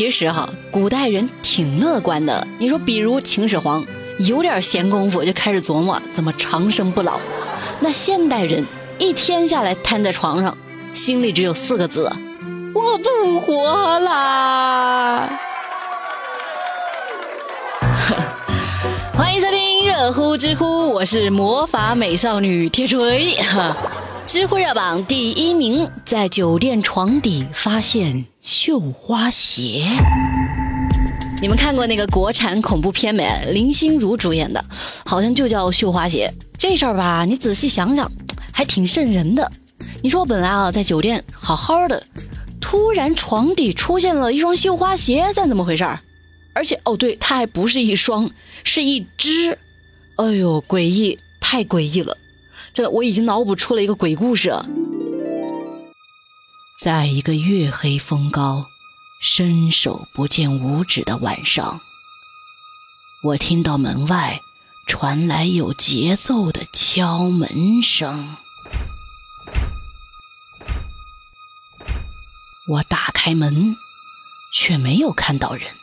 其实哈，古代人挺乐观的。你说，比如秦始皇，有点闲工夫就开始琢磨怎么长生不老。那现代人一天下来瘫在床上，心里只有四个字：我不活啦。欢迎收听热乎知乎，我是魔法美少女铁锤。哈，知乎热榜第一名，在酒店床底发现绣花鞋。你们看过那个国产恐怖片没？林心如主演的，好像就叫《绣花鞋》。这事儿吧，你仔细想想，还挺瘆人的。你说我本来啊，在酒店好好的，突然床底出现了一双绣花鞋，算怎么回事儿？而且哦，对，它还不是一双，是一只。哎呦，诡异，太诡异了！真的，我已经脑补出了一个鬼故事。在一个月黑风高。伸手不见五指的晚上，我听到门外传来有节奏的敲门声。我打开门，却没有看到人。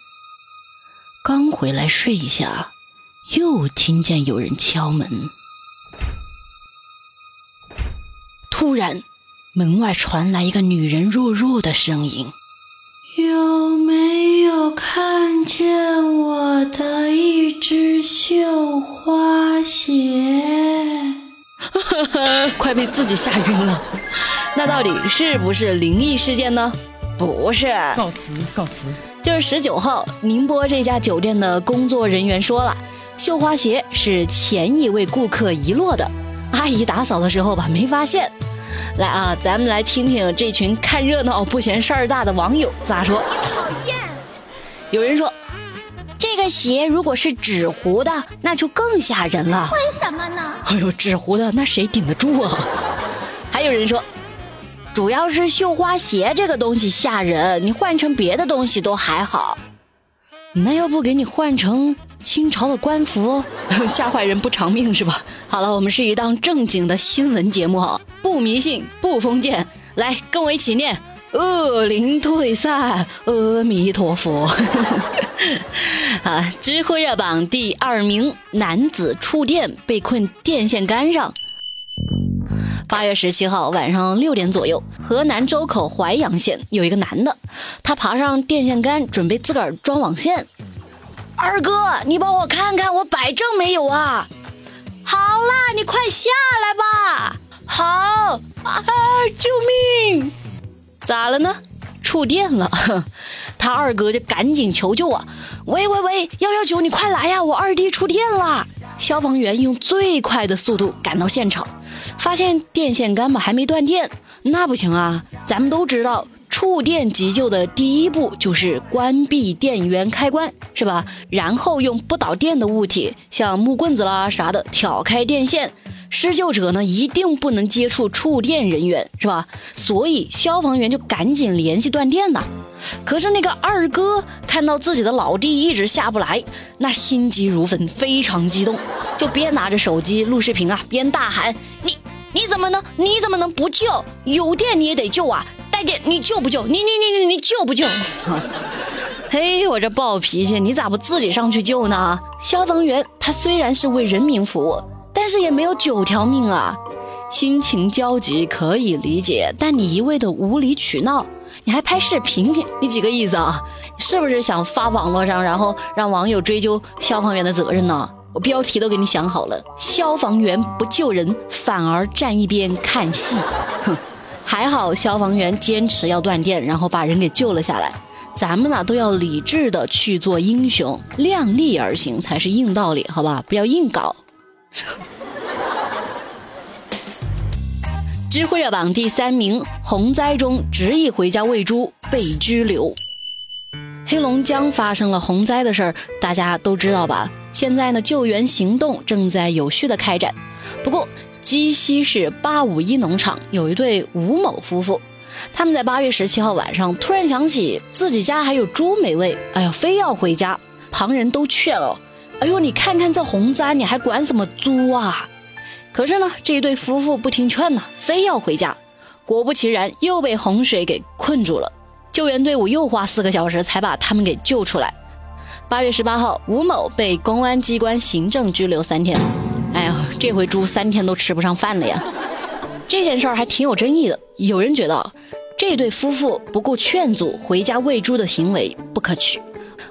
刚回来睡一下，又听见有人敲门。突然，门外传来一个女人弱弱的声音。有没有看见我的一只绣花鞋？快被自己吓晕了。那到底是不是灵异事件呢？不是。告辞，告辞。就是十九号，宁波这家酒店的工作人员说了，绣花鞋是前一位顾客遗落的，阿姨打扫的时候吧没发现。来啊，咱们来听听这群看热闹不嫌事儿大的网友咋说。你讨厌。有人说，这个鞋如果是纸糊的，那就更吓人了。为什么呢？哎呦，纸糊的那谁顶得住啊？还有人说，主要是绣花鞋这个东西吓人，你换成别的东西都还好。那要不给你换成清朝的官服，吓坏人不偿命是吧？好了，我们是一档正经的新闻节目哈。不迷信，不封建，来跟我一起念：恶灵退散，阿弥陀佛。啊，知乎热榜第二名，男子触电被困电线杆上。八月十七号晚上六点左右，河南周口淮阳县有一个男的，他爬上电线杆准备自个儿装网线。二哥，你帮我看看我摆正没有啊？好啦，你快下来吧。啊！救命！咋了呢？触电了！他二哥就赶紧求救啊！喂喂喂，幺幺九，你快来呀！我二弟触电了！消防员用最快的速度赶到现场，发现电线杆嘛还没断电，那不行啊！咱们都知道，触电急救的第一步就是关闭电源开关，是吧？然后用不导电的物体，像木棍子啦啥的挑开电线。施救者呢，一定不能接触触电人员，是吧？所以消防员就赶紧联系断电呐。可是那个二哥看到自己的老弟一直下不来，那心急如焚，非常激动，就边拿着手机录视频啊，边大喊：“你你怎么能你怎么能不救？有电你也得救啊！带电你救不救？你你你你你救不救？” 嘿，我这暴脾气，你咋不自己上去救呢？消防员他虽然是为人民服务。但是也没有九条命啊，心情焦急可以理解，但你一味的无理取闹，你还拍视频，你几个意思啊？是不是想发网络上，然后让网友追究消防员的责任呢？我标题都给你想好了，消防员不救人，反而站一边看戏。哼，还好消防员坚持要断电，然后把人给救了下来。咱们呢都要理智的去做英雄，量力而行才是硬道理，好吧？不要硬搞。知乎热榜第三名，洪灾中执意回家喂猪被拘留。黑龙江发生了洪灾的事儿，大家都知道吧？现在呢，救援行动正在有序的开展。不过，鸡西市八五一农场有一对吴某夫妇，他们在八月十七号晚上突然想起自己家还有猪没喂，哎呀，非要回家。旁人都劝哦。哎呦，你看看这洪灾，你还管什么猪啊？可是呢，这一对夫妇不听劝呢，非要回家。果不其然，又被洪水给困住了。救援队伍又花四个小时才把他们给救出来。八月十八号，吴某被公安机关行政拘留三天。哎呀，这回猪三天都吃不上饭了呀！这件事儿还挺有争议的，有人觉得这对夫妇不顾劝阻回家喂猪的行为不可取，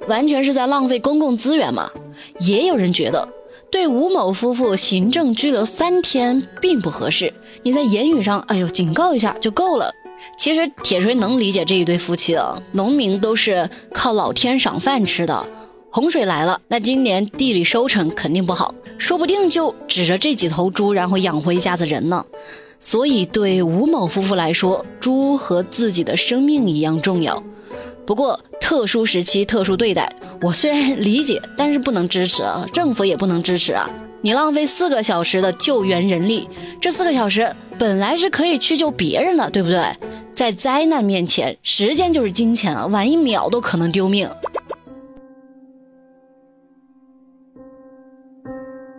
完全是在浪费公共资源嘛。也有人觉得对吴某夫妇行政拘留三天并不合适，你在言语上哎呦警告一下就够了。其实铁锤能理解这一对夫妻的，农民都是靠老天赏饭吃的，洪水来了，那今年地里收成肯定不好，说不定就指着这几头猪，然后养活一家子人呢。所以对吴某夫妇来说，猪和自己的生命一样重要。不过特殊时期特殊对待，我虽然理解，但是不能支持啊，政府也不能支持啊。你浪费四个小时的救援人力，这四个小时本来是可以去救别人的，对不对？在灾难面前，时间就是金钱啊，晚一秒都可能丢命。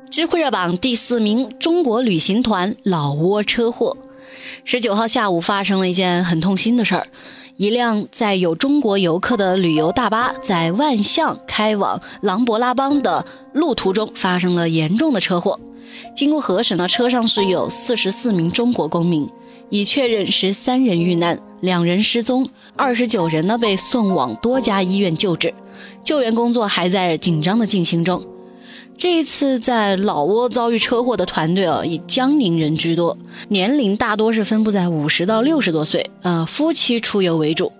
知乎热榜第四名，中国旅行团老挝车祸。十九号下午发生了一件很痛心的事儿，一辆载有中国游客的旅游大巴在万象开往琅勃拉邦的路途中发生了严重的车祸。经过核实呢，车上是有四十四名中国公民。已确认十三人遇难，两人失踪，二十九人呢被送往多家医院救治，救援工作还在紧张的进行中。这一次在老挝遭遇车祸的团队啊，以江宁人居多，年龄大多是分布在五十到六十多岁，呃，夫妻出游为主。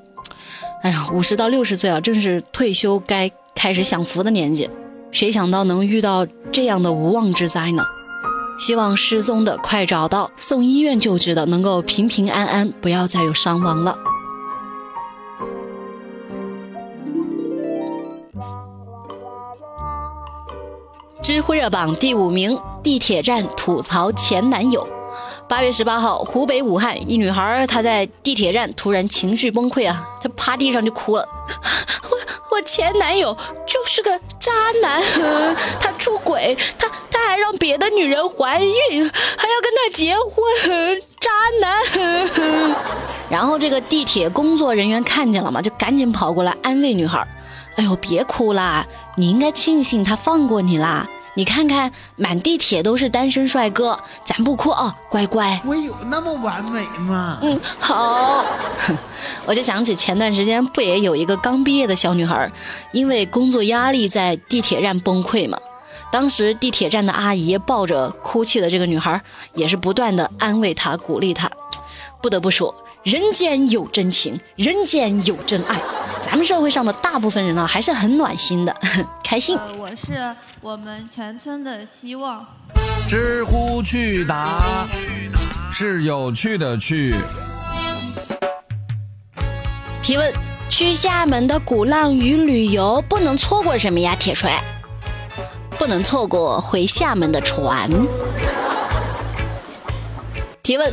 哎呀，五十到六十岁啊，正是退休该开始享福的年纪，谁想到能遇到这样的无妄之灾呢？希望失踪的快找到，送医院救治的能够平平安安，不要再有伤亡了。知乎热榜第五名，地铁站吐槽前男友。八月十八号，湖北武汉一女孩她在地铁站突然情绪崩溃啊，她趴地上就哭了。我我前男友就是个渣男，他出轨，他他还让别的女人怀孕，还要跟他结婚，渣男。然后这个地铁工作人员看见了嘛，就赶紧跑过来安慰女孩。哎呦，别哭啦，你应该庆幸他放过你啦。你看看，满地铁都是单身帅哥，咱不哭啊，乖乖。我有那么完美吗？嗯，好。我就想起前段时间不也有一个刚毕业的小女孩，因为工作压力在地铁站崩溃嘛。当时地铁站的阿姨抱着哭泣的这个女孩，也是不断的安慰她、鼓励她。不得不说，人间有真情，人间有真爱。咱们社会上的大部分人呢，还是很暖心的，开心。我是。我们全村的希望。知乎去答是有趣的趣。提问：去厦门的鼓浪屿旅游不能错过什么呀？铁锤，不能错过回厦门的船。提问：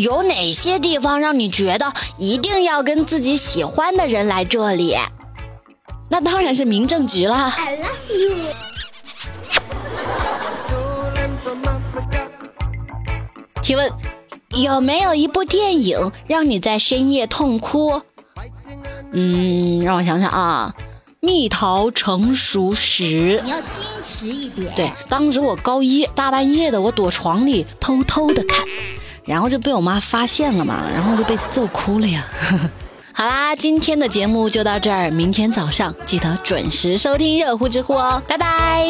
有哪些地方让你觉得一定要跟自己喜欢的人来这里？那当然是民政局啦。I love you。提问：有没有一部电影让你在深夜痛哭？嗯，让我想想啊，《蜜桃成熟时》。你要矜持一点。对，当时我高一，大半夜的，我躲床里偷偷的看，然后就被我妈发现了嘛，然后就被揍哭了呀。好啦，今天的节目就到这儿，明天早上记得准时收听热乎知乎哦，拜拜。